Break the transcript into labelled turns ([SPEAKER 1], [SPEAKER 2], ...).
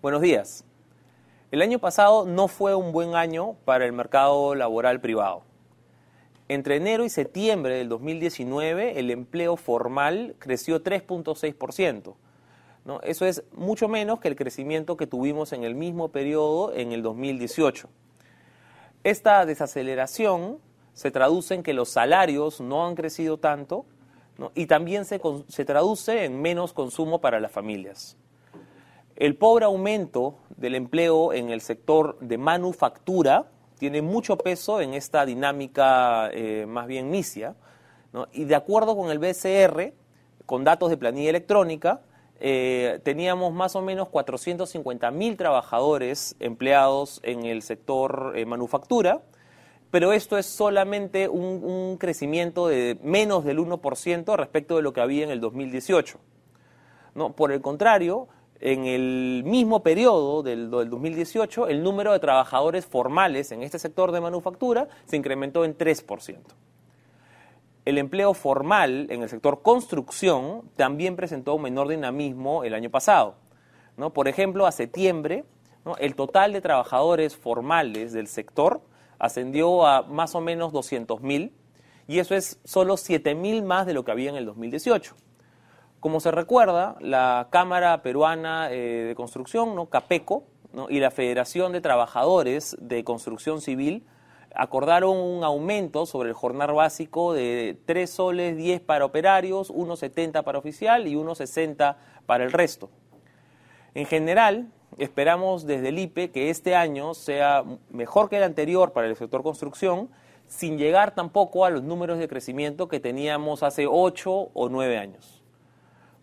[SPEAKER 1] Buenos días. El año pasado no fue un buen año para el mercado laboral privado. Entre enero y septiembre del 2019 el empleo formal creció 3.6%. ¿no? Eso es mucho menos que el crecimiento que tuvimos en el mismo periodo en el 2018. Esta desaceleración se traduce en que los salarios no han crecido tanto y también se, se traduce en menos consumo para las familias. El pobre aumento del empleo en el sector de manufactura tiene mucho peso en esta dinámica eh, más bien misia. Y de acuerdo con el BCR, con datos de planilla electrónica, eh, teníamos más o menos 450 mil trabajadores empleados en el sector eh, manufactura, pero esto es solamente un, un, crecimiento de menos del 1% respecto de lo que había en el 2018. ¿no? Por el contrario, en el mismo periodo del, del, 2018, el número de trabajadores formales en este sector de manufactura se incrementó en 3%. El empleo formal en el sector construcción también presentó un menor dinamismo el año pasado. Por ejemplo, a septiembre, el total de trabajadores formales del sector ascendió a más o menos 200.000 y eso es solo 7.000 más de lo que había en el 2018. Como se recuerda, la Cámara Peruana eh, de Construcción, ¿no? CAPECO, ¿no? y la Federación de Trabajadores de Construcción Civil acordaron un aumento sobre el jornal básico de 3 soles 10 para operarios, 1,70 para oficial y 1,60 para el resto. En general, esperamos desde el IPE que este año sea mejor que el anterior para el sector construcción, sin llegar tampoco a los números de crecimiento que teníamos hace 8 o 9 años.